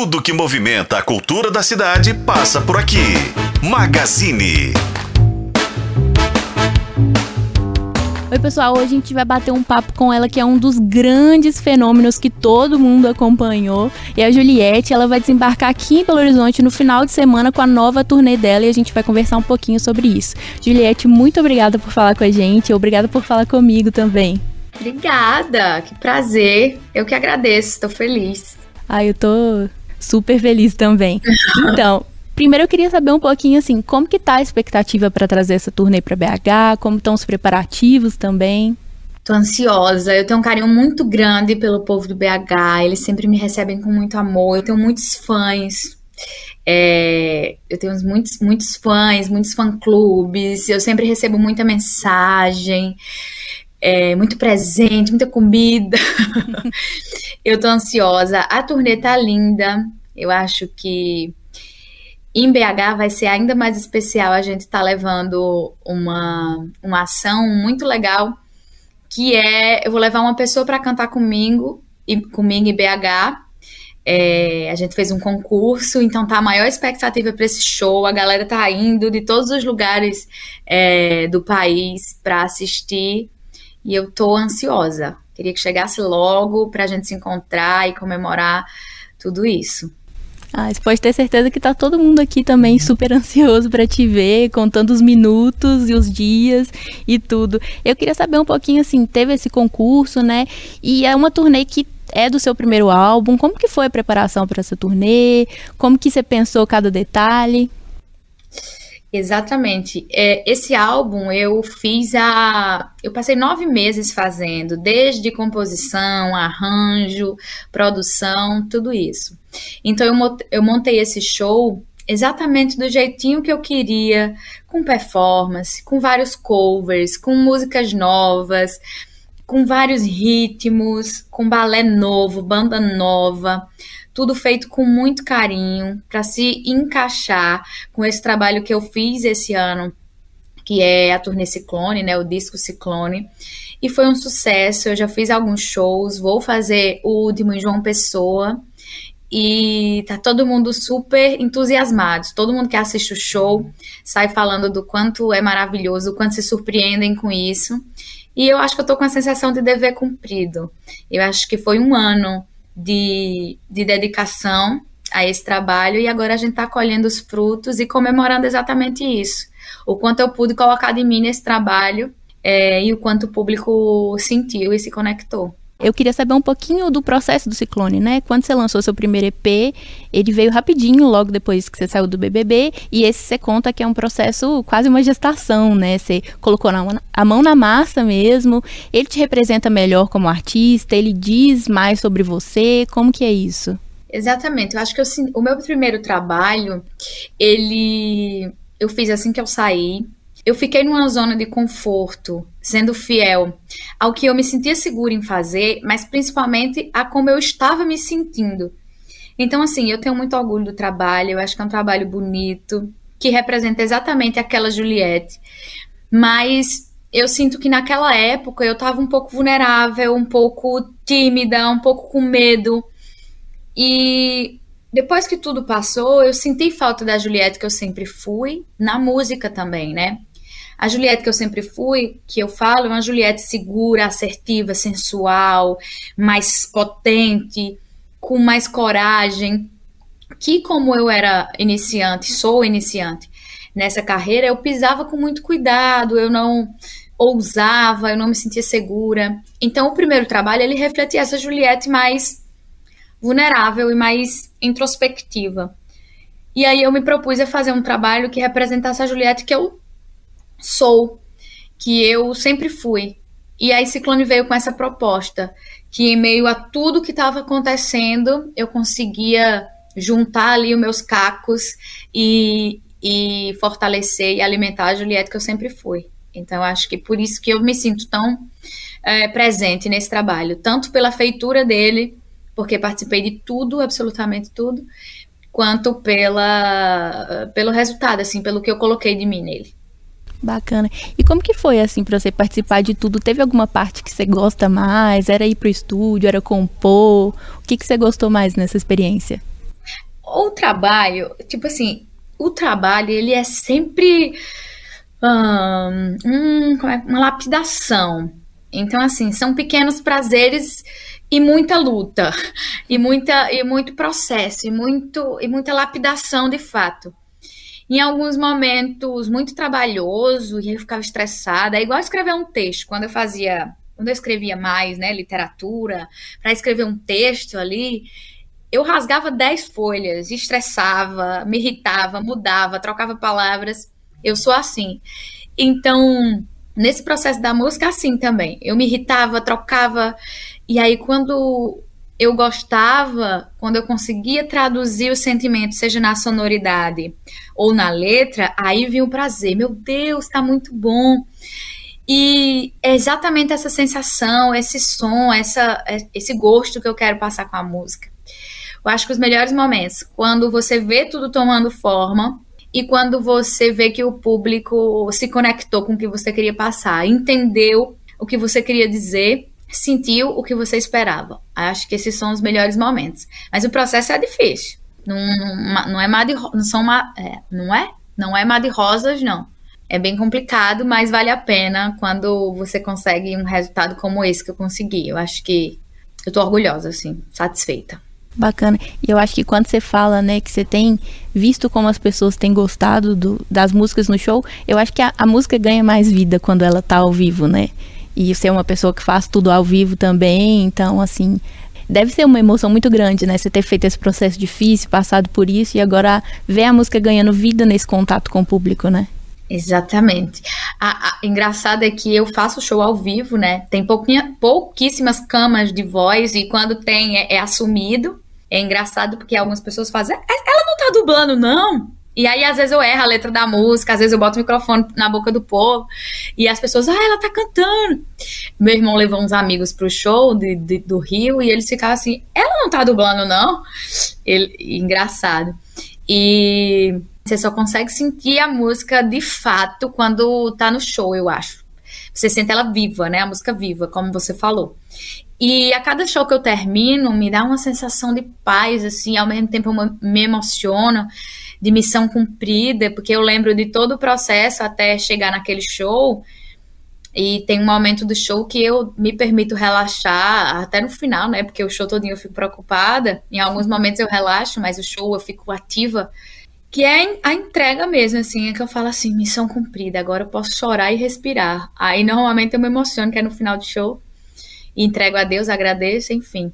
Tudo que movimenta a cultura da cidade passa por aqui. Magazine. Oi, pessoal. Hoje a gente vai bater um papo com ela, que é um dos grandes fenômenos que todo mundo acompanhou. E a Juliette, ela vai desembarcar aqui em Belo Horizonte no final de semana com a nova turnê dela e a gente vai conversar um pouquinho sobre isso. Juliette, muito obrigada por falar com a gente. Obrigada por falar comigo também. Obrigada, que prazer. Eu que agradeço, estou feliz. Ai, eu tô super feliz também. Então, primeiro eu queria saber um pouquinho assim, como que tá a expectativa para trazer essa turnê para BH, como estão os preparativos também? Tô ansiosa, eu tenho um carinho muito grande pelo povo do BH, eles sempre me recebem com muito amor, eu tenho muitos fãs, é, eu tenho muitos, muitos fãs, muitos fã-clubes, eu sempre recebo muita mensagem, é, muito presente, muita comida. eu tô ansiosa, a turnê tá linda, eu acho que em BH vai ser ainda mais especial. A gente está levando uma, uma ação muito legal, que é eu vou levar uma pessoa para cantar comigo e comigo em BH. É, a gente fez um concurso, então tá a maior expectativa para esse show. A galera tá indo de todos os lugares é, do país para assistir e eu tô ansiosa. Queria que chegasse logo para a gente se encontrar e comemorar tudo isso. Ah, você pode ter certeza que tá todo mundo aqui também super ansioso para te ver, contando os minutos e os dias e tudo. Eu queria saber um pouquinho assim, teve esse concurso, né? E é uma turnê que é do seu primeiro álbum. Como que foi a preparação para essa turnê? Como que você pensou cada detalhe? Exatamente. É, esse álbum eu fiz a. Eu passei nove meses fazendo, desde composição, arranjo, produção, tudo isso. Então eu, eu montei esse show exatamente do jeitinho que eu queria, com performance, com vários covers, com músicas novas, com vários ritmos, com balé novo, banda nova tudo feito com muito carinho para se encaixar com esse trabalho que eu fiz esse ano, que é a turnê Ciclone, né, o disco Ciclone. E foi um sucesso, eu já fiz alguns shows, vou fazer o último em João Pessoa. E tá todo mundo super entusiasmado. Todo mundo que assiste o show sai falando do quanto é maravilhoso, o quanto se surpreendem com isso. E eu acho que eu tô com a sensação de dever cumprido. Eu acho que foi um ano de, de dedicação a esse trabalho e agora a gente está colhendo os frutos e comemorando exatamente isso. O quanto eu pude colocar de mim nesse trabalho é, e o quanto o público sentiu e se conectou. Eu queria saber um pouquinho do processo do Ciclone, né? Quando você lançou seu primeiro EP, ele veio rapidinho, logo depois que você saiu do BBB, e esse você conta que é um processo quase uma gestação, né? Você colocou a mão na massa mesmo, ele te representa melhor como artista, ele diz mais sobre você, como que é isso? Exatamente, eu acho que eu, o meu primeiro trabalho, ele eu fiz assim que eu saí, eu fiquei numa zona de conforto, sendo fiel ao que eu me sentia segura em fazer, mas principalmente a como eu estava me sentindo. Então, assim, eu tenho muito orgulho do trabalho, eu acho que é um trabalho bonito, que representa exatamente aquela Juliette. Mas eu sinto que naquela época eu estava um pouco vulnerável, um pouco tímida, um pouco com medo. E depois que tudo passou, eu senti falta da Juliette que eu sempre fui, na música também, né? A Juliette que eu sempre fui, que eu falo, é uma Juliette segura, assertiva, sensual, mais potente, com mais coragem. Que, como eu era iniciante, sou iniciante nessa carreira, eu pisava com muito cuidado, eu não ousava, eu não me sentia segura. Então, o primeiro trabalho, ele refletia essa Juliette mais vulnerável e mais introspectiva. E aí eu me propus a fazer um trabalho que representasse a Juliette que eu sou, que eu sempre fui. E aí Ciclone veio com essa proposta, que em meio a tudo que estava acontecendo, eu conseguia juntar ali os meus cacos e, e fortalecer e alimentar a Juliette que eu sempre fui. Então, acho que por isso que eu me sinto tão é, presente nesse trabalho, tanto pela feitura dele, porque participei de tudo, absolutamente tudo, quanto pela, pelo resultado, assim, pelo que eu coloquei de mim nele. Bacana. E como que foi assim para você participar de tudo? Teve alguma parte que você gosta mais? Era ir pro estúdio, era compor? O que que você gostou mais nessa experiência? o trabalho, tipo assim, o trabalho, ele é sempre um, é, uma lapidação. Então, assim, são pequenos prazeres e muita luta, e, muita, e muito processo, e, muito, e muita lapidação de fato. Em alguns momentos, muito trabalhoso, e eu ficava estressada. É igual escrever um texto. Quando eu fazia, quando eu escrevia mais, né, literatura, para escrever um texto ali, eu rasgava dez folhas, estressava, me irritava, mudava, trocava palavras. Eu sou assim. Então, nesse processo da música, assim também. Eu me irritava, trocava. E aí, quando eu gostava, quando eu conseguia traduzir o sentimento, seja na sonoridade ou na letra, aí vinha o prazer. Meu Deus, está muito bom. E é exatamente essa sensação, esse som, essa, esse gosto que eu quero passar com a música. Eu acho que os melhores momentos, quando você vê tudo tomando forma e quando você vê que o público se conectou com o que você queria passar, entendeu o que você queria dizer, sentiu o que você esperava. Acho que esses são os melhores momentos. Mas o processo é difícil. Não, não, é mar de, não são mar, é, não é? Não é mar de rosas, não. É bem complicado, mas vale a pena quando você consegue um resultado como esse que eu consegui. Eu acho que eu tô orgulhosa, assim, satisfeita. Bacana. E eu acho que quando você fala, né, que você tem visto como as pessoas têm gostado do, das músicas no show, eu acho que a, a, música ganha mais vida quando ela tá ao vivo, né? E é uma pessoa que faz tudo ao vivo também, então, assim, deve ser uma emoção muito grande, né? Você ter feito esse processo difícil, passado por isso e agora ver a música ganhando vida nesse contato com o público, né? Exatamente. A, a, engraçado é que eu faço show ao vivo, né? Tem pouquinha, pouquíssimas camas de voz e quando tem é, é assumido. É engraçado porque algumas pessoas fazem, é, ela não tá dublando, não. E aí, às vezes, eu erro a letra da música, às vezes eu boto o microfone na boca do povo, e as pessoas, ah, ela tá cantando. Meu irmão levou uns amigos pro show de, de, do Rio, e eles ficavam assim, ela não tá dublando, não? Ele, engraçado. E você só consegue sentir a música de fato quando tá no show, eu acho. Você sente ela viva, né? A música viva, como você falou. E a cada show que eu termino, me dá uma sensação de paz, assim, ao mesmo tempo me emociono, de missão cumprida, porque eu lembro de todo o processo até chegar naquele show. E tem um momento do show que eu me permito relaxar, até no final, né? Porque o show todinho eu fico preocupada. Em alguns momentos eu relaxo, mas o show eu fico ativa que é a entrega mesmo, assim, é que eu falo assim, missão cumprida, agora eu posso chorar e respirar. Aí normalmente eu me emociono, que é no final do show, e entrego a Deus, agradeço, enfim.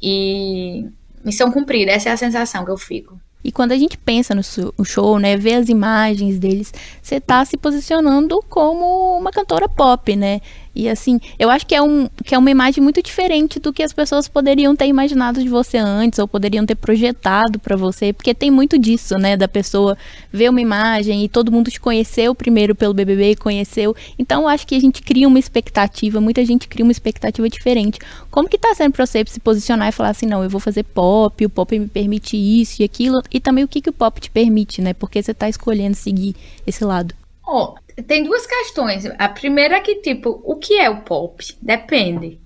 E missão cumprida, essa é a sensação que eu fico. E quando a gente pensa no show, né, vê as imagens deles, você tá se posicionando como uma cantora pop, né? E assim, eu acho que é, um, que é uma imagem muito diferente do que as pessoas poderiam ter imaginado de você antes, ou poderiam ter projetado para você, porque tem muito disso, né? Da pessoa ver uma imagem e todo mundo te conheceu primeiro pelo BBB conheceu. Então, eu acho que a gente cria uma expectativa, muita gente cria uma expectativa diferente. Como que tá sendo pra você se posicionar e falar assim, não, eu vou fazer pop, o pop me permite isso e aquilo, e também o que, que o pop te permite, né? Porque você tá escolhendo seguir esse lado. Oh, tem duas questões. A primeira é que, tipo, o que é o pop? Depende.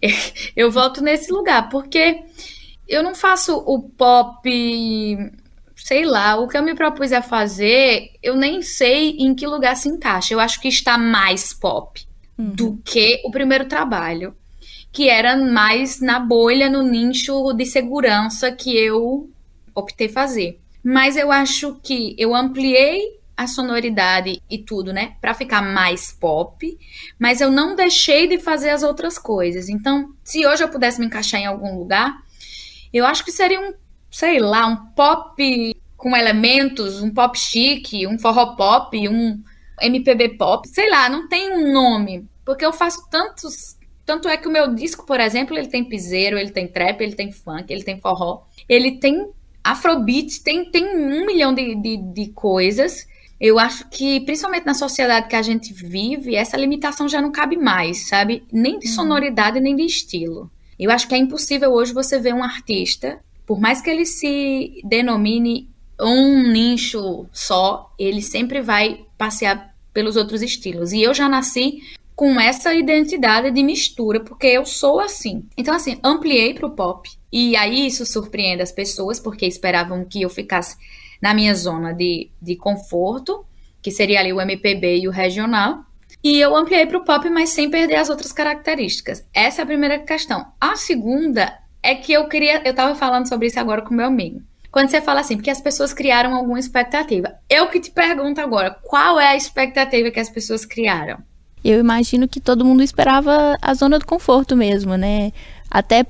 Eu volto nesse lugar, porque eu não faço o pop, sei lá, o que eu me propus a fazer, eu nem sei em que lugar se encaixa. Eu acho que está mais pop uhum. do que o primeiro trabalho, que era mais na bolha, no nicho de segurança que eu optei fazer. Mas eu acho que eu ampliei a sonoridade e tudo, né, para ficar mais pop, mas eu não deixei de fazer as outras coisas. Então, se hoje eu pudesse me encaixar em algum lugar, eu acho que seria um, sei lá, um pop com elementos, um pop chique, um forró pop, um MPB pop, sei lá, não tem um nome, porque eu faço tantos tanto é que o meu disco, por exemplo, ele tem piseiro, ele tem trap, ele tem funk, ele tem forró, ele tem afrobeat, tem, tem um milhão de, de, de coisas eu acho que, principalmente na sociedade que a gente vive, essa limitação já não cabe mais, sabe? Nem de uhum. sonoridade, nem de estilo. Eu acho que é impossível hoje você ver um artista, por mais que ele se denomine um nicho só, ele sempre vai passear pelos outros estilos. E eu já nasci com essa identidade de mistura, porque eu sou assim. Então, assim, ampliei para o pop, E aí isso surpreende as pessoas, porque esperavam que eu ficasse na minha zona de, de conforto, que seria ali o MPB e o regional. E eu ampliei para o pop, mas sem perder as outras características. Essa é a primeira questão. A segunda é que eu queria. Eu estava falando sobre isso agora com meu amigo. Quando você fala assim, porque as pessoas criaram alguma expectativa. Eu que te pergunto agora, qual é a expectativa que as pessoas criaram? Eu imagino que todo mundo esperava a zona do conforto mesmo, né? Até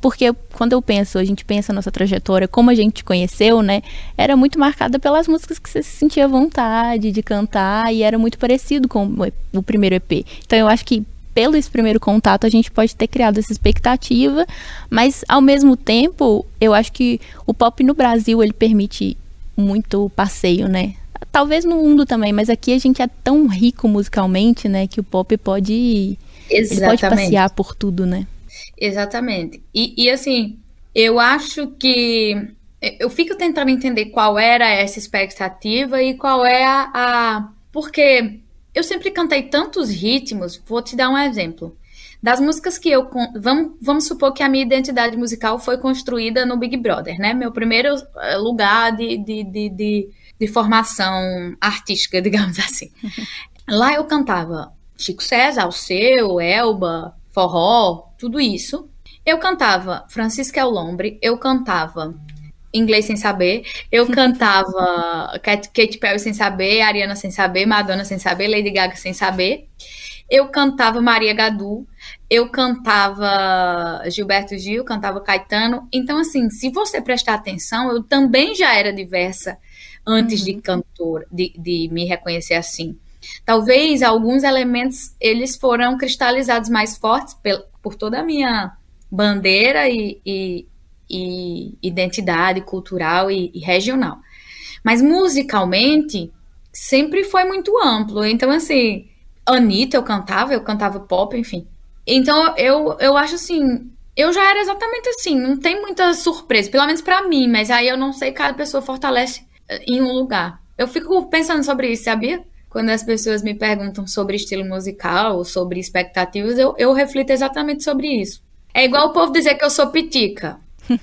porque quando eu penso, a gente pensa nossa trajetória, como a gente conheceu, né? Era muito marcada pelas músicas que você se sentia vontade de cantar e era muito parecido com o primeiro EP. Então eu acho que pelo esse primeiro contato a gente pode ter criado essa expectativa, mas ao mesmo tempo, eu acho que o pop no Brasil ele permite muito passeio, né? Talvez no mundo também, mas aqui a gente é tão rico musicalmente, né, que o pop pode pode passear por tudo, né? Exatamente. E, e assim, eu acho que eu fico tentando entender qual era essa expectativa e qual é a, a porque eu sempre cantei tantos ritmos, vou te dar um exemplo. Das músicas que eu. Vamos, vamos supor que a minha identidade musical foi construída no Big Brother, né? Meu primeiro eh, lugar de, de, de, de, de formação artística, digamos assim. Lá eu cantava Chico César, Alceu, Elba, forró, tudo isso. Eu cantava Francisca Elombre, eu cantava inglês sem saber. Eu cantava Katy Perry sem saber, Ariana sem saber, Madonna sem saber, Lady Gaga sem saber. Eu cantava Maria Gadu, eu cantava Gilberto Gil, cantava Caetano. Então, assim, se você prestar atenção, eu também já era diversa antes uhum. de cantor, de, de me reconhecer assim. Talvez alguns elementos eles foram cristalizados mais fortes por, por toda a minha bandeira e, e, e identidade cultural e, e regional. Mas musicalmente sempre foi muito amplo. Então, assim, Anitta eu cantava, eu cantava pop, enfim. Então, eu, eu acho assim, eu já era exatamente assim, não tem muita surpresa, pelo menos para mim, mas aí eu não sei, cada pessoa fortalece eh, em um lugar. Eu fico pensando sobre isso, sabia? Quando as pessoas me perguntam sobre estilo musical, sobre expectativas, eu, eu reflito exatamente sobre isso. É igual o povo dizer que eu sou pitica.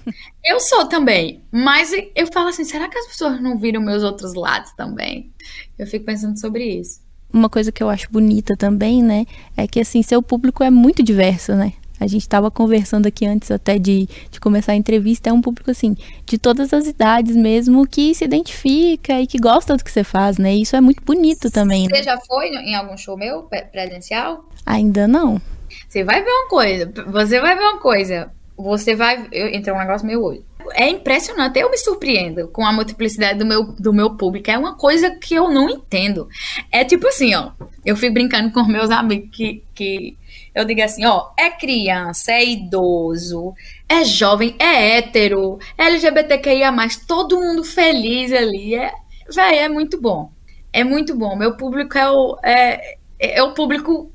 eu sou também, mas eu falo assim, será que as pessoas não viram meus outros lados também? Eu fico pensando sobre isso. Uma coisa que eu acho bonita também, né, é que assim, seu público é muito diverso, né? A gente estava conversando aqui antes até de, de começar a entrevista, é um público assim, de todas as idades mesmo, que se identifica e que gosta do que você faz, né? E isso é muito bonito também. Você né? já foi em algum show meu presencial? Ainda não. Você vai ver uma coisa, você vai ver uma coisa você vai. Entra um negócio meio olho. É impressionante, eu me surpreendo com a multiplicidade do meu, do meu público. É uma coisa que eu não entendo. É tipo assim, ó. Eu fico brincando com meus amigos que, que eu digo assim, ó, é criança, é idoso, é jovem, é hétero, é LGBTQIA, todo mundo feliz ali. É, véi, é muito bom. É muito bom. Meu público é o, é, é o público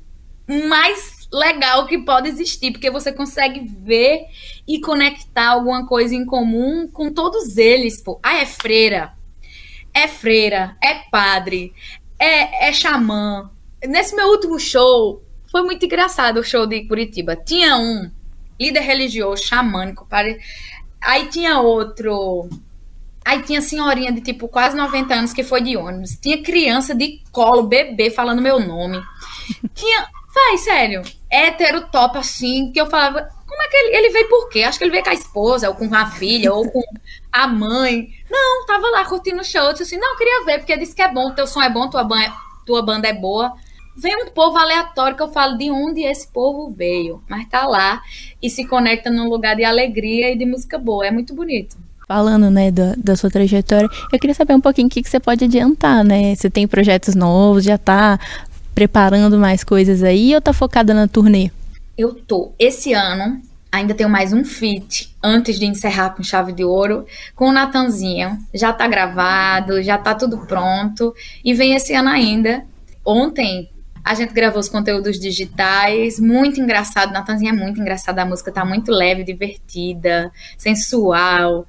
mais legal que pode existir, porque você consegue ver e conectar alguma coisa em comum com todos eles, pô. Ah, é freira, é freira, é padre, é, é xamã. Nesse meu último show, foi muito engraçado o show de Curitiba. Tinha um líder religioso, xamânico, pare... aí tinha outro. Aí tinha senhorinha de tipo quase 90 anos que foi de ônibus. Tinha criança de colo, bebê, falando meu nome. Tinha Vai, sério. Hétero top assim, que eu falava, como é que ele, ele veio por quê? Acho que ele veio com a esposa, ou com a filha, ou com a mãe. Não, tava lá curtindo o show. Eu disse assim, não, queria ver, porque disse que é bom, teu som é bom, tua, banda, tua banda é boa. Vem um povo aleatório que eu falo de onde esse povo veio, mas tá lá e se conecta num lugar de alegria e de música boa. É muito bonito falando, né, da, da, sua trajetória, eu queria saber um pouquinho o que, que você pode adiantar, né? Você tem projetos novos, já tá preparando mais coisas aí ou tá focada na turnê? Eu tô. Esse ano ainda tenho mais um feat antes de encerrar com chave de ouro com o Natanzinho. Já tá gravado, já tá tudo pronto e vem esse ano ainda. Ontem a gente gravou os conteúdos digitais, muito engraçado. Natanzinho é muito engraçado, a música tá muito leve, divertida, sensual.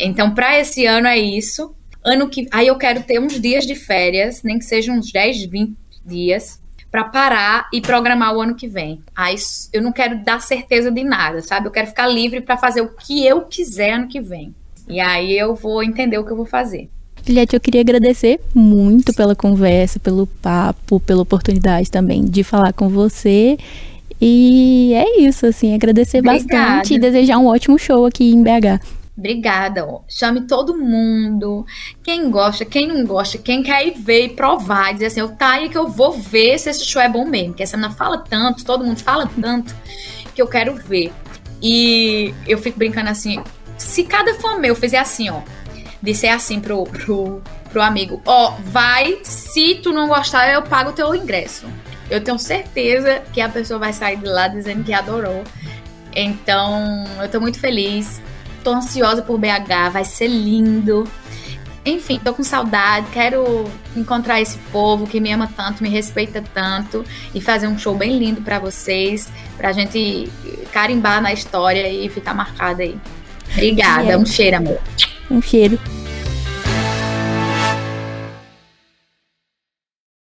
Então, para esse ano é isso. Ano que aí eu quero ter uns dias de férias, nem que sejam uns 10, 20 dias para parar e programar o ano que vem. Aí eu não quero dar certeza de nada, sabe? Eu quero ficar livre para fazer o que eu quiser ano que vem. E aí eu vou entender o que eu vou fazer. Juliette, eu queria agradecer muito pela conversa, pelo papo, pela oportunidade também de falar com você. E é isso, assim, agradecer Obrigada. bastante e desejar um ótimo show aqui em BH. Obrigada. Chame todo mundo. Quem gosta, quem não gosta, quem quer ir ver e provar, dizer assim, eu tá aí que eu vou ver se esse show é bom mesmo. Porque essa menina fala tanto, todo mundo fala tanto, que eu quero ver. E eu fico brincando assim, se cada fã meu fizer assim, ó, disser assim pro, pro, pro amigo, ó, vai, se tu não gostar, eu pago o teu ingresso. Eu tenho certeza que a pessoa vai sair de lá dizendo que adorou. Então, eu tô muito feliz tô ansiosa por BH, vai ser lindo. Enfim, tô com saudade, quero encontrar esse povo que me ama tanto, me respeita tanto e fazer um show bem lindo para vocês, pra gente carimbar na história e ficar marcada aí. Obrigada, um cheiro, amor. Um cheiro.